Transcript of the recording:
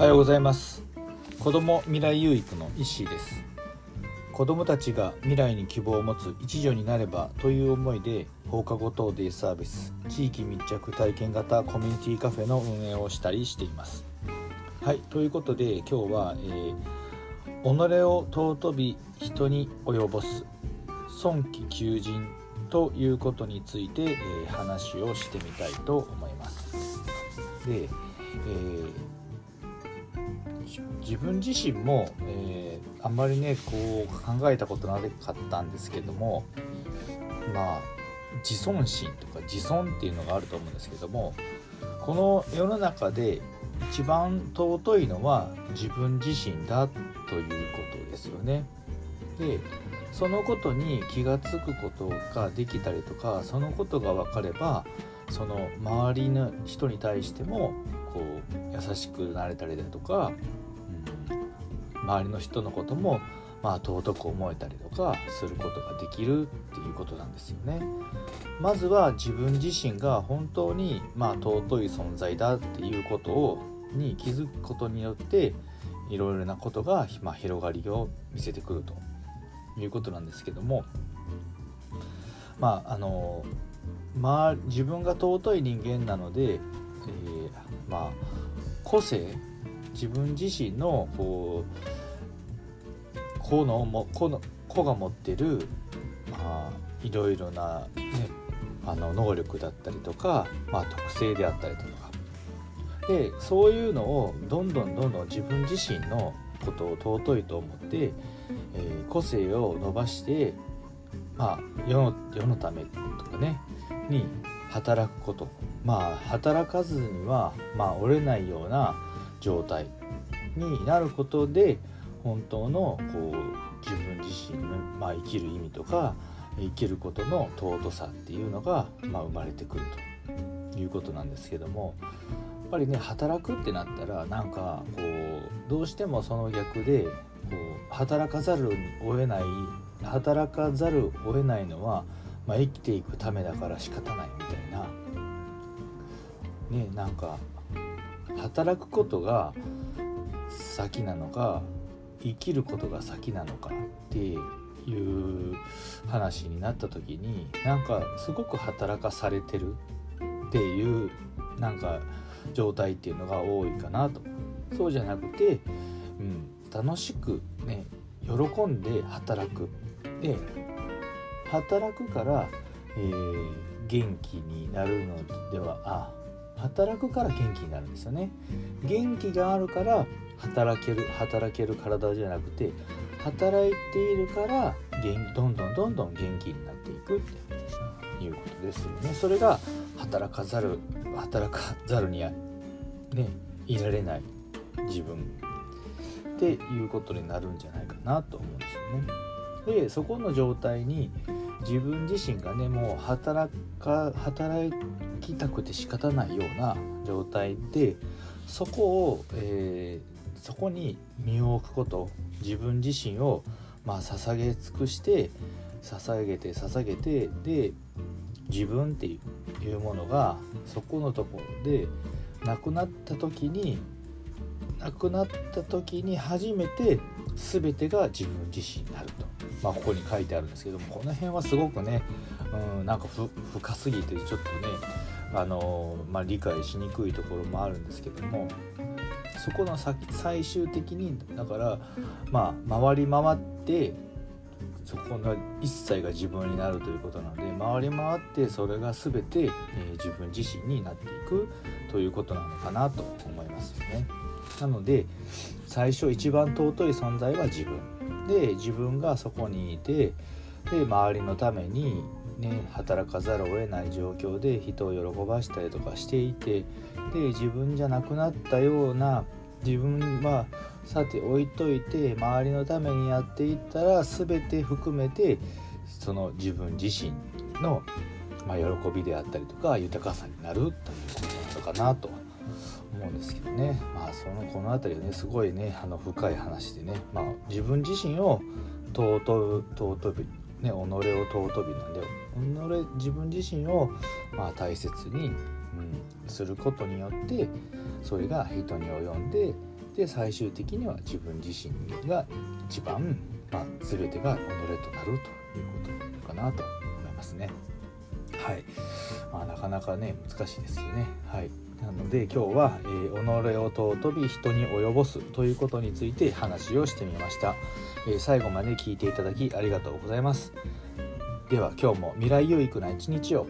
おはようございます。子ども未来有育の石井です。子どもたちが未来に希望を持つ一助になればという思いで放課後等デイサービス地域密着体験型コミュニティカフェの運営をしたりしています。はいということで今日は、えー、己を尊び人に及ぼす尊貴求人ということについて、えー、話をしてみたいと思います。で、えー自分自身も、えー、あんまりねこう考えたことなかったんですけどもまあ自尊心とか自尊っていうのがあると思うんですけどもこの世の中で一番尊いのは自分自身だということですよね。でそのことに気が付くことができたりとかそのことが分かればその周りの人に対してもこう優しくなれたりだとか周りの人のこともまあ尊く思えたりとかすることができるっていうことなんですよね。まずは自分自身が本当にまあ尊い存在だっていうことをに気づくことによっていろいろなことが、まあ、広がりを見せてくるということなんですけどもまああのまあ自分が尊い人間なので、えー、まあ個性自分自身のこう個のも個の個が持ってる、まあ、いろいろな、ね、あの能力だったりとか、まあ、特性であったりとか。でそういうのをどんどんどんどん自分自身のことを尊いと思って、えー、個性を伸ばして、まあ、世の世のためとかねに働くこと。まあ働かずには、まあ、折れないような状態になることで本当のこう自分自身の、まあ、生きる意味とか生きることの尊さっていうのが、まあ、生まれてくるということなんですけどもやっぱりね働くってなったらなんかこうどうしてもその逆でこう働かざるを得ない働かざるを得ないのは、まあ、生きていくためだから仕方ないみたいな。ねなんか働くことが先なのか生きることが先なのかっていう話になった時になんかすごく働かされてるっていうなんか状態っていうのが多いかなと。そうじゃなくて、うん、楽しくね喜んで働く。で働くから、えー、元気になるのではあ働くから元気になるんですよね。元気があるから働ける働ける体じゃなくて働いているからどんどんどんどん元気になっていくっていうことですよね。それが働かざる働かざるにはねいられない自分。っていうことになるんじゃないかなと思うんですよね。でそこの状態に自分自身がねもう働か働きたくて仕方ないような状態でそこを、えー、そこに身を置くこと自分自身をまあ捧げ尽くして捧げて捧げてで自分っていうものがそこのところでなくなった時になくなった時に初めて全てが自分自身になると。まあ、ここに書いてあるんですけどもこの辺はすごくね、うん、なんか深すぎてちょっとね、あのまあ、理解しにくいところもあるんですけどもそこの最終的にだからまあ回り回ってそこの一切が自分になるということなので回り回ってそれが全て、えー、自分自身になっていくということなのかなと思いますよね。なので最初一番尊い存在は自分で自分がそこにいてで周りのためにね働かざるを得ない状況で人を喜ばしたりとかしていてで自分じゃなくなったような自分はさて置いといて周りのためにやっていったら全て含めてその自分自身の、ま、喜びであったりとか豊かさになるということなのかなと思うんですけどね。まあそのこの辺りはねすごいねあの深い話でね、まあ、自分自身を尊尊びね己を尊びなんで己自分自身をまあ大切に、うん、することによってそれが人に及んで、で最終的には自分自身が一番、まあ、全てが己となるということかなと思いますね。はい、まあ、なかなかね難しいですよね。はい、なので今日は、えー、己を尊び人に及ぼすということについて話をしてみました、えー、最後まで聞いていただきありがとうございます。では今日も未来有益な一日を